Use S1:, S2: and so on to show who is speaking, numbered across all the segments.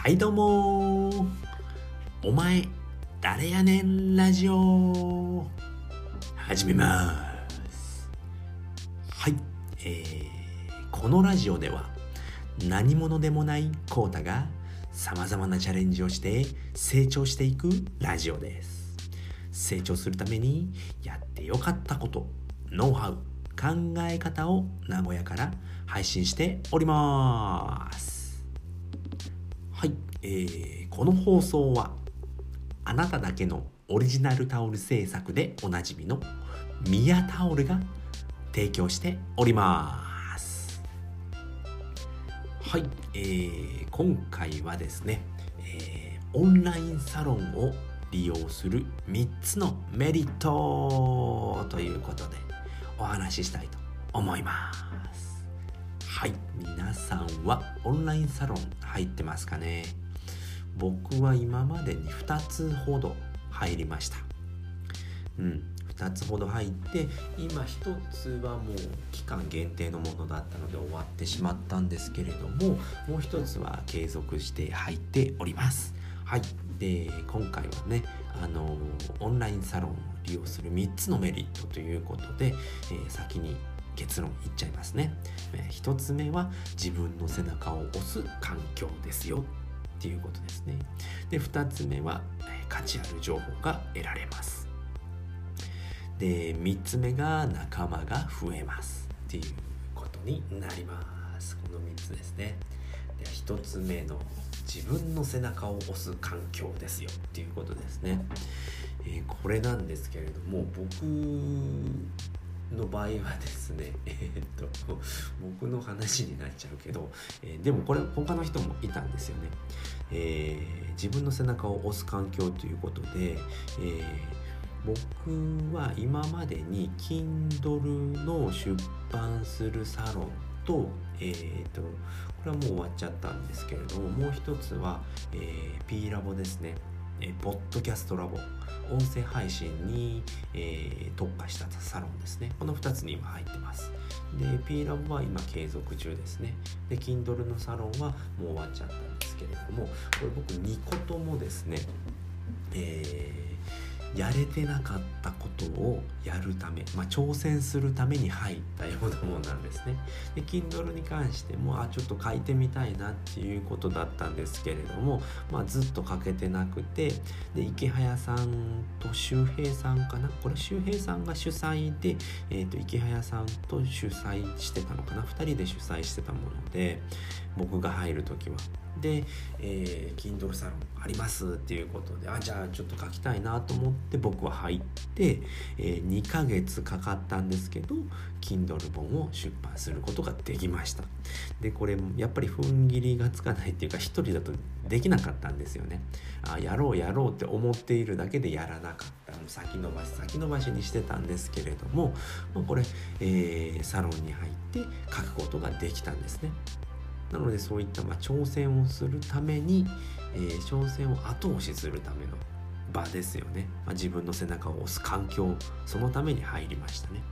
S1: はいどうも。お前誰やねんラジオ。始めます。はいえー、このラジオでは何者でもないコータがさまざまなチャレンジをして成長していくラジオです。成長するためにやってよかったことノウハウ考え方を名古屋から配信しております。はい、えー、この放送はあなただけのオリジナルタオル制作でおなじみのミヤタオルが提供しております。はい、えー、今回はですね、えー、オンラインサロンを利用する3つのメリットということでお話ししたいと思います。はい。皆さんはオンラインサロン入ってますかね？僕は今までに2つほど入りました。うん。2つほど入って今1つはもう期間限定のものだったので終わってしまったんですけれどももう1つは継続して入っております。はい。で今回はねあのオンラインサロンを利用する3つのメリットということで、えー、先に結論言っちゃいますね、え、1つ目は自分の背中を押す環境ですよっていうことですね。で2つ目は、え、価値ある情報が得られます。で3つ目が仲間が増えますっていうことになります。この3つですね。で1つ目の自分の背中を押す環境ですよっていうことですね、えー、これなんですけれども僕の場合はですね えー、っと僕の話になっちゃうけど、えー、でもこれ他の人もいたんですよね、えー、自分の背中を押す環境ということで、え僕は今までに Kindle の出版するサロンと,、えーと、これはもう終わっちゃったんですけれどももう一つは、えー、P ラボですね、え、ポッドキャストラボ。音声配信に、えー、特化したサロンですね。この2つに今入ってます。で P ラボは今継続中ですね。で Kindle のサロンはもう終わっちゃったんですけれどもこれ僕2個ともですねえーやれてなかったことをやるため、まあ、挑戦するために入ったようなものなんですね。で Kindle に関してもあちょっと書いてみたいなっていうことだったんですけれども、まあ、ずっと書けてなくてで池早さんと周平さんかな？これ周平さんが主催で、えー、と池早さんと主催してたのかな？2人で主催してたもので僕が入る時は。で、えー、Kindle サロンありますっていうことであじゃあちょっと書きたいなと思って僕は入って、えー、2ヶ月かかったんですけど Kindle 本を出版することができました。でこれやっぱり踏ん切りがつかないっていうか一人だとできなかったんですよね。あやろうやろうって思っているだけでやらなかった。先延ばし先延ばしにしてたんですけれども、まあ、これ、えー、サロンに入って書くことができたんですね。なのでそういったまあ挑戦をするために、えー、挑戦を後押しするための場ですよね、まあ、自分の背中を押す環境そのために入りましたね。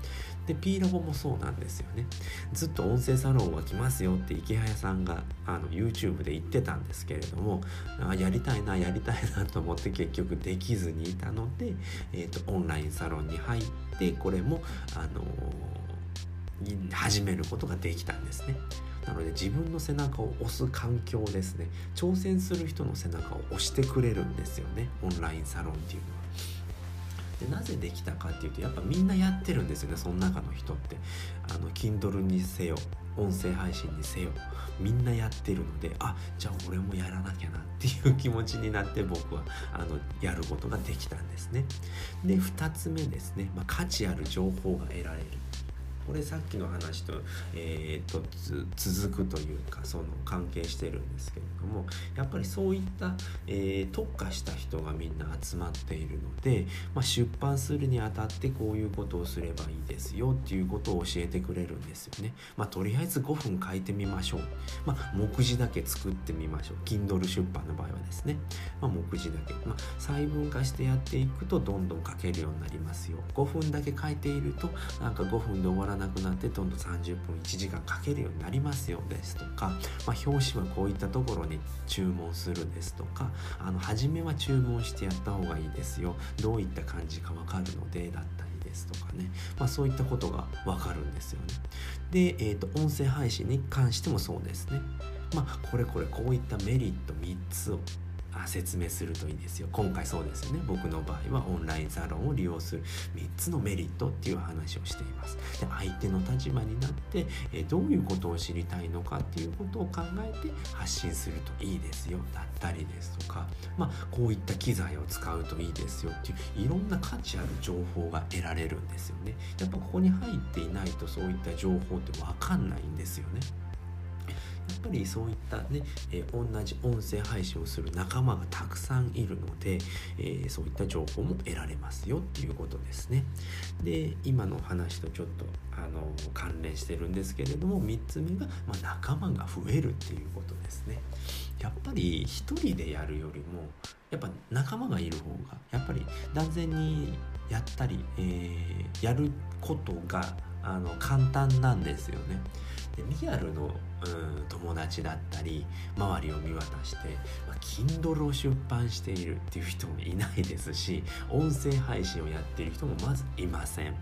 S1: で P ラボもそうなんですよね。ずっと音声サロンは来ますよって池早さんがあの YouTube で言ってたんですけれどもあやりたいなやりたいなと思って結局できずにいたので、えーと、オンラインサロンに入ってこれもあのー、始めることができたんですね。なので自分の背中を押す環境ですね。挑戦する人の背中を押してくれるんですよね。オンラインサロンっていうのは。でなぜできたかっていうとやっぱみんなやってるんですよねその中の人って。あの Kindle にせよ音声配信にせよみんなやってるのであじゃあ俺もやらなきゃなっていう気持ちになって僕はあのやることができたんですね。で2つ目ですね、まあ、価値ある情報が得られる。これさっきの話と,、えーと、続くというかその関係してるんですけれどもやっぱりそういった、えー、特化した人がみんな集まっているので、まあ、出版するにあたってこういうことをすればいいですよっていうことを教えてくれるんですよね。まあ、とりあえず5分書いてみましょう。まあ、目次だけ作ってみましょう。Kindle 出版の場合はですね。まあ、目次だけ。まあ、細分化してやっていくとどんどん書けるようになりますよ。5分だけ書いているとなんか5分で終わらがなくなってどんどん30分1時間かけるようになりますよですとか、まあ、表紙はこういったところに注文するですとかあの初めは注文してやった方がいいですよどういった感じか分かるのでだったりですとかね、まあ、そういったことが分かるんですよね。で、えーと、音声配信に関してもそうですね。まあ、これこれこういったメリット3つを説明するといいですよ。今回そうですよね。僕の場合はオンラインサロンを利用する3つのメリットっていう話をしています。で相手の立場になってえどういうことを知りたいのかっていうことを考えて発信するといいですよ。だったりですとかまあこういった機材を使うといいですよっていういろんな価値ある情報が得られるんですよね。やっぱここに入っていないとそういった情報って分かんないんですよね。っぱりそういったね、えー、同じ音声配信をする仲間がたくさんいるので、えー、そういった情報も得られますよっていうことですね。で今の話とちょっとあの関連してるんですけれども3つ目が、まあ、仲間が増えるっていうことですね。やっぱり一人でやるよりもやっぱ仲間がいる方がやっぱり断然にやったり、えー、やることがあの簡単なんですよね。でリアルの、うん、友達だったり周りを見渡して、まあ、Kindle を出版しているっていう人もいないですし音声配信をやっている人もまずいません。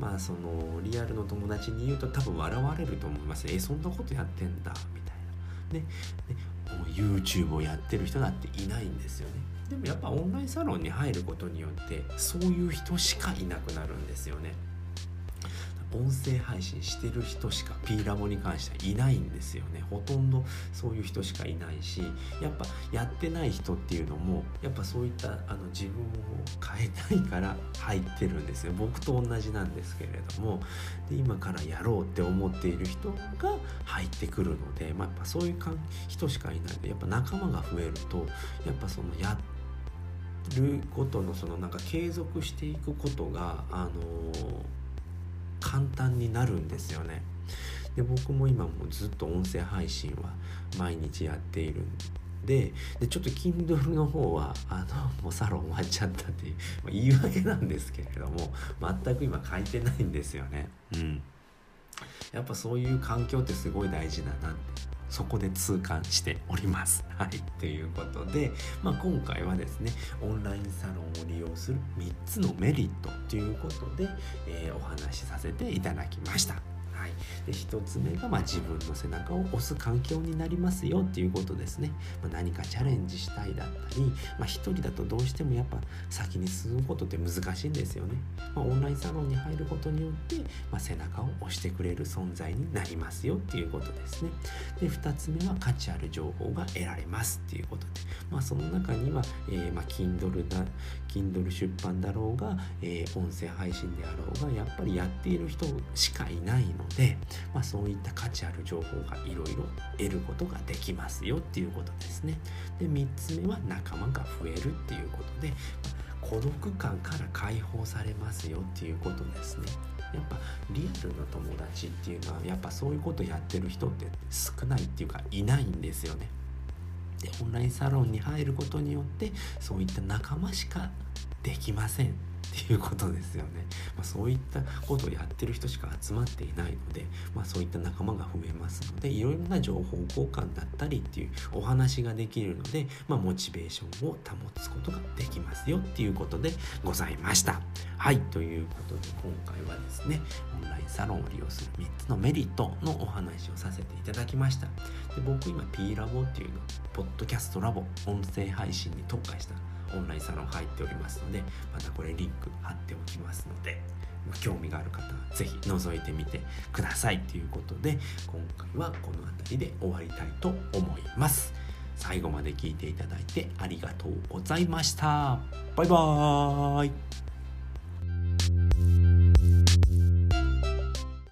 S1: まあそのリアルの友達に言うと多分笑われると思います。えそんなことやってんだみたいな。ね、ね YouTube をやってる人だっていないんですよね。でもやっぱオンラインサロンに入ることによってそういう人しかいなくなるんですよね。音声配信してる人しか P ラボに関してはいないんですよね。ほとんどそういう人しかいないしやっぱやってない人っていうのもやっぱそういったあの自分を変えたいから入ってるんですよ。僕と同じなんですけれどもで今からやろうって思っている人が入ってくるので、まあ、やっぱそういう人しかいないのでやっぱ仲間が増えるとやっぱそのやることのそのなんか継続していくことがあのー簡単になるんですよね。で僕も今もずっと音声配信は毎日やっているんででちょっと Kindle の方はあのもうサロン終わっちゃったっていう、まあ、言い訳なんですけれども全く今書いてないんですよね。うん、やっぱそういう環境ってすごい大事だなってそこで痛感しております。はい。ということで、まあ、今回はですね、オンラインサロンを利用する3つのメリットということで、えー、お話しさせていただきました。はい、で1つ目が、ま、自分の背中を押す環境になりますよっていうことですね、まあ、何かチャレンジしたいだったり、まあ、1人だとどうしてもやっぱ先に進むことって難しいんですよね、まあ、オンラインサロンに入ることによって、ま、背中を押してくれる存在になりますよっていうことですね。で2つ目は価値ある情報が得られますっていうことで、まあ、その中には、えー、まあ Kindle だ Kindle 出版だろうが、えー、音声配信であろうがやっぱりやっている人しかいないので、まあ、そういった価値ある情報がいろいろ得ることができますよっていうことですね。で3つ目は仲間が増えるっていうことで、ま、孤独感から解放されますよっていうことですね。やっぱリアルな友達っていうのはやっぱそういうことやってる人って少ないっていうかいないんですよね。でオンラインサロンに入ることによってそういった仲間しかできませんっていうことですよね、まあ、そういったことをやってる人しか集まっていないので、まあ、そういった仲間が増えますのでいろいろな情報交換だったりっていうお話ができるので、まあ、モチベーションを保つことができますよっていうことでございました。はいということで今回はですねオンラインサロンを利用する3つのメリットのお話をさせていただきました。で僕今 P ラボっていうのポッドキャストラボ音声配信に特化したオンラインサロン入っておりますのでまたこれリンク貼っておきますので興味がある方は是非覗いてみてくださいということで今回はこの辺りで終わりたいと思います。最後まで聞いていただいてありがとうございました。バイバーイ。